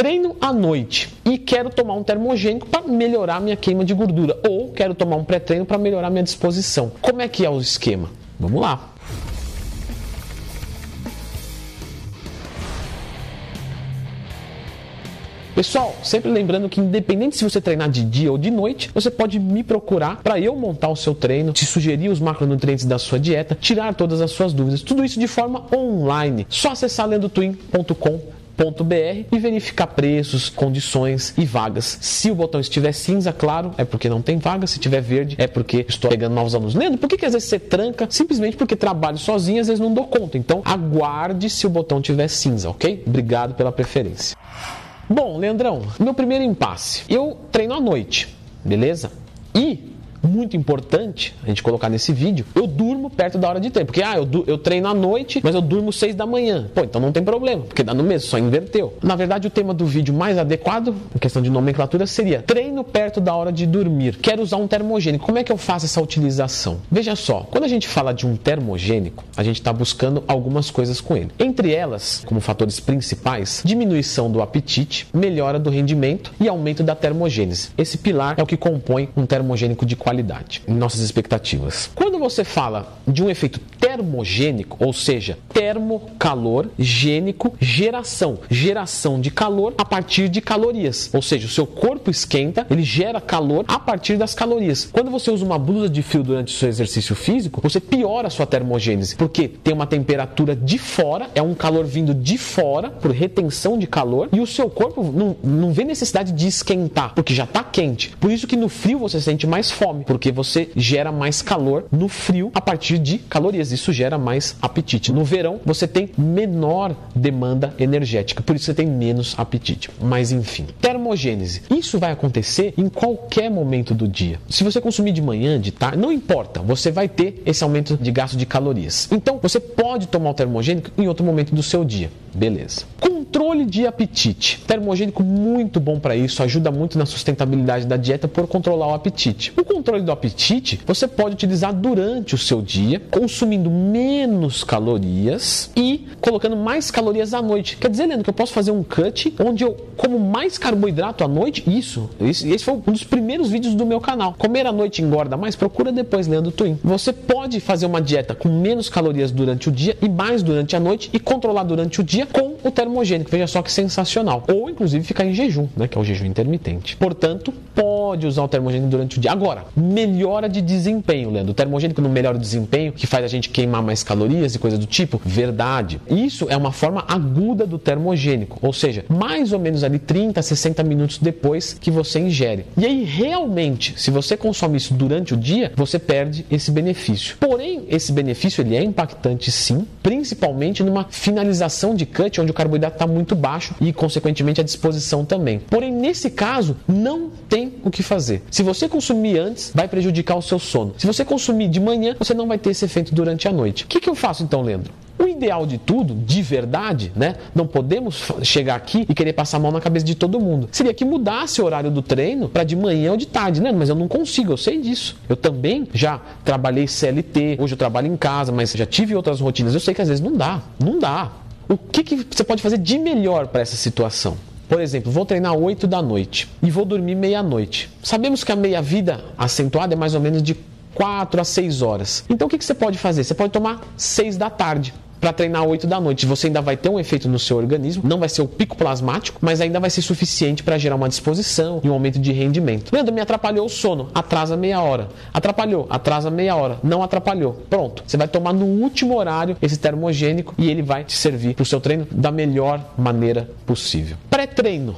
treino à noite e quero tomar um termogênico para melhorar minha queima de gordura ou quero tomar um pré-treino para melhorar minha disposição. Como é que é o esquema? Vamos lá. Pessoal, sempre lembrando que independente se você treinar de dia ou de noite, você pode me procurar para eu montar o seu treino, te sugerir os macronutrientes da sua dieta, tirar todas as suas dúvidas. Tudo isso de forma online. Só acessar lendotwin.com e verificar preços, condições e vagas. Se o botão estiver cinza, claro, é porque não tem vaga. Se estiver verde, é porque estou pegando novos alunos. Leandro, por que, que às vezes você tranca? Simplesmente porque trabalho sozinho, às vezes não dou conta. Então, aguarde se o botão estiver cinza, ok? Obrigado pela preferência. Bom, Leandrão, meu primeiro impasse. Eu treino à noite, beleza? E muito importante a gente colocar nesse vídeo, eu durmo perto da hora de treino. Porque, ah, eu, eu treino à noite, mas eu durmo 6 da manhã. Pô, então não tem problema, porque dá no mesmo, só inverteu. Na verdade, o tema do vídeo mais adequado, em questão de nomenclatura, seria treino perto da hora de dormir. Quero usar um termogênico. Como é que eu faço essa utilização? Veja só, quando a gente fala de um termogênico, a gente está buscando algumas coisas com ele. Entre elas, como fatores principais, diminuição do apetite, melhora do rendimento e aumento da termogênese. Esse pilar é o que compõe um termogênico de qualidade qualidade, nossas expectativas. Quando você fala de um efeito termogênico, ou seja, termocalor gênico geração, geração de calor a partir de calorias, ou seja, o seu corpo esquenta, ele gera calor a partir das calorias. Quando você usa uma blusa de frio durante o seu exercício físico, você piora a sua termogênese, porque tem uma temperatura de fora, é um calor vindo de fora por retenção de calor e o seu corpo não, não vê necessidade de esquentar, porque já está quente. Por isso que no frio você sente mais fome porque você gera mais calor no frio a partir de calorias. Isso gera mais apetite. No verão, você tem menor demanda energética, por isso você tem menos apetite. Mas enfim, termogênese. Isso vai acontecer em qualquer momento do dia. Se você consumir de manhã, de tarde, não importa, você vai ter esse aumento de gasto de calorias. Então, você pode tomar o termogênico em outro momento do seu dia. Beleza. Controle de apetite. Termogênico muito bom para isso, ajuda muito na sustentabilidade da dieta por controlar o apetite. O controle do apetite você pode utilizar durante o seu dia, consumindo menos calorias e colocando mais calorias à noite. Quer dizer, Leandro, que eu posso fazer um cut onde eu como mais carboidrato à noite? Isso. Esse, foi um dos primeiros vídeos do meu canal. Comer à noite engorda mais? Procura depois, Leandro Twin. Você pode fazer uma dieta com menos calorias durante o dia e mais durante a noite e controlar durante o dia com o termogênico. Veja só que sensacional. Ou inclusive ficar em jejum, né, que é o jejum intermitente. Portanto, pode usar o termogênico durante o dia. Agora, melhora de desempenho, Leandro. O termogênico não melhora o desempenho, que faz a gente queimar mais calorias e coisa do tipo? Verdade. Isso é uma forma aguda do termogênico, ou seja, mais ou menos ali 30, 60 minutos depois que você ingere. E aí, realmente, se você consome isso durante o dia, você perde esse benefício. Porém, esse benefício ele é impactante sim, principalmente numa finalização de cut onde o carboidrato está muito baixo e, consequentemente, a disposição também. Porém, nesse caso, não tem o que fazer. Se você consumir antes, vai prejudicar o seu sono. Se você consumir de manhã, você não vai ter esse efeito durante a noite. O que, que eu faço então, Leandro? O ideal de tudo, de verdade, né? Não podemos chegar aqui e querer passar a mão na cabeça de todo mundo. Seria que mudasse o horário do treino para de manhã ou de tarde, né? Mas eu não consigo, eu sei disso. Eu também já trabalhei CLT, hoje eu trabalho em casa, mas já tive outras rotinas. Eu sei que às vezes não dá, não dá. O que, que você pode fazer de melhor para essa situação? Por exemplo, vou treinar 8 da noite e vou dormir meia-noite. Sabemos que a meia-vida acentuada é mais ou menos de 4 a 6 horas. Então o que, que você pode fazer? Você pode tomar 6 da tarde para treinar 8 da noite. Você ainda vai ter um efeito no seu organismo, não vai ser o pico plasmático, mas ainda vai ser suficiente para gerar uma disposição e um aumento de rendimento. Leandro, me atrapalhou o sono, atrasa meia hora. Atrapalhou, atrasa meia hora. Não atrapalhou. Pronto. Você vai tomar no último horário esse termogênico e ele vai te servir para o seu treino da melhor maneira possível. Pré-treino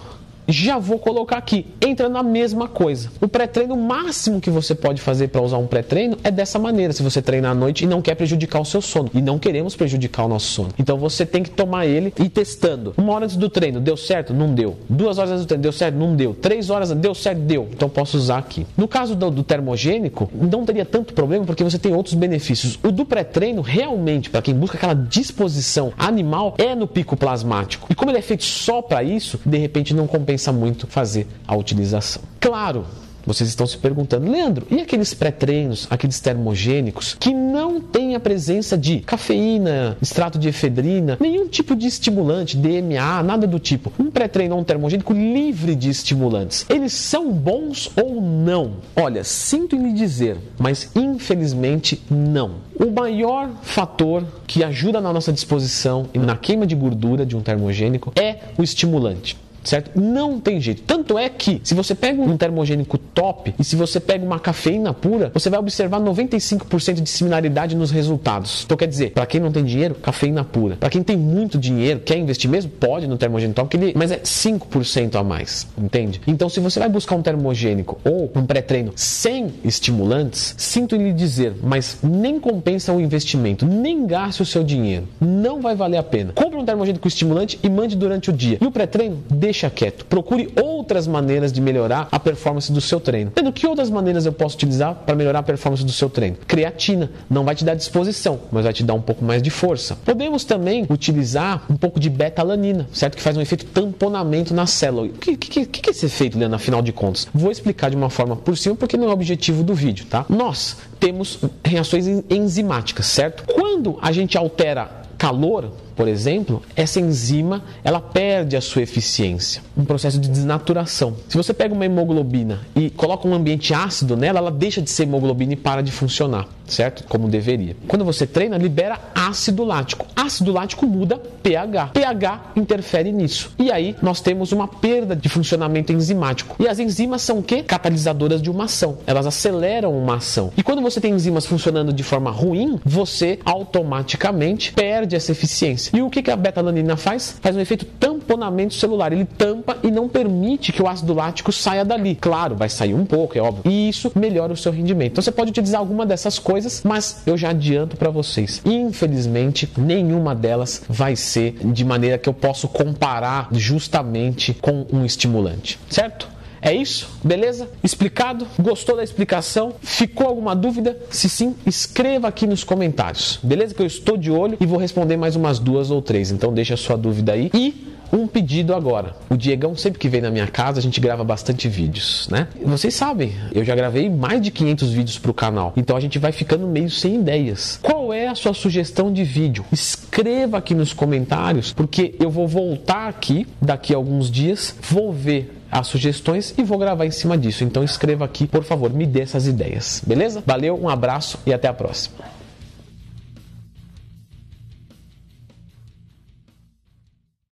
já vou colocar aqui, entra na mesma coisa. O pré-treino máximo que você pode fazer para usar um pré-treino é dessa maneira, se você treinar à noite e não quer prejudicar o seu sono. E não queremos prejudicar o nosso sono. Então você tem que tomar ele e ir testando. Uma hora antes do treino, deu certo? Não deu. Duas horas antes do treino, deu certo? Não deu. Três horas, deu certo? Deu. Então posso usar aqui. No caso do, do termogênico, não teria tanto problema porque você tem outros benefícios. O do pré-treino, realmente, para quem busca aquela disposição animal, é no pico plasmático. E como ele é feito só para isso, de repente não compensa compensa muito fazer a utilização. Claro, vocês estão se perguntando, Leandro, e aqueles pré-treinos, aqueles termogênicos que não têm a presença de cafeína, extrato de efedrina, nenhum tipo de estimulante, DMA, nada do tipo. Um pré-treino ou um termogênico livre de estimulantes. Eles são bons ou não? Olha, sinto em lhe dizer, mas infelizmente não. O maior fator que ajuda na nossa disposição e na queima de gordura de um termogênico é o estimulante certo? Não tem jeito. Tanto é que, se você pega um termogênico top e se você pega uma cafeína pura, você vai observar 95% de similaridade nos resultados. Então, quer dizer, para quem não tem dinheiro, cafeína pura. Para quem tem muito dinheiro, quer investir mesmo, pode no termogênico top, ele, mas é 5% a mais, entende? Então, se você vai buscar um termogênico ou um pré-treino sem estimulantes, sinto lhe dizer, mas nem compensa o investimento, nem gaste o seu dinheiro. Não vai valer a pena. Compre um termogênico estimulante e mande durante o dia. E o pré-treino, deixe deixa quieto. Procure outras maneiras de melhorar a performance do seu treino. Tendo que outras maneiras eu posso utilizar para melhorar a performance do seu treino? Creatina não vai te dar disposição, mas vai te dar um pouco mais de força. Podemos também utilizar um pouco de beta-alanina, certo? Que faz um efeito tamponamento na célula. O que, que, que, é esse efeito, Leandro, afinal de contas? Vou explicar de uma forma por cima, porque não é o objetivo do vídeo, tá? Nós temos reações enzimáticas, certo? Quando a gente altera calor, por exemplo, essa enzima ela perde a sua eficiência, um processo de desnaturação. Se você pega uma hemoglobina e coloca um ambiente ácido nela, ela deixa de ser hemoglobina e para de funcionar, certo? Como deveria. Quando você treina, libera ácido lático. Ácido lático muda pH. pH interfere nisso. E aí nós temos uma perda de funcionamento enzimático. E as enzimas são o quê? Catalisadoras de uma ação. Elas aceleram uma ação. E quando você tem enzimas funcionando de forma ruim, você automaticamente perde essa eficiência. E o que a beta-alanina faz? Faz um efeito tamponamento celular. Ele tampa e não permite que o ácido lático saia dali. Claro, vai sair um pouco, é óbvio. E isso melhora o seu rendimento. Então você pode utilizar alguma dessas coisas, mas eu já adianto para vocês. Infelizmente, nenhuma delas vai ser de maneira que eu posso comparar justamente com um estimulante, certo? É isso? Beleza? Explicado? Gostou da explicação? Ficou alguma dúvida? Se sim, escreva aqui nos comentários. Beleza? Que eu estou de olho e vou responder mais umas duas ou três. Então deixa a sua dúvida aí. E um pedido agora. O Diegão, sempre que vem na minha casa, a gente grava bastante vídeos, né? Vocês sabem, eu já gravei mais de 500 vídeos para o canal, então a gente vai ficando meio sem ideias. Qual é a sua sugestão de vídeo? Escreva aqui nos comentários, porque eu vou voltar aqui daqui a alguns dias, vou ver as sugestões e vou gravar em cima disso. Então escreva aqui, por favor, me dê essas ideias. Beleza? Valeu, um abraço e até a próxima.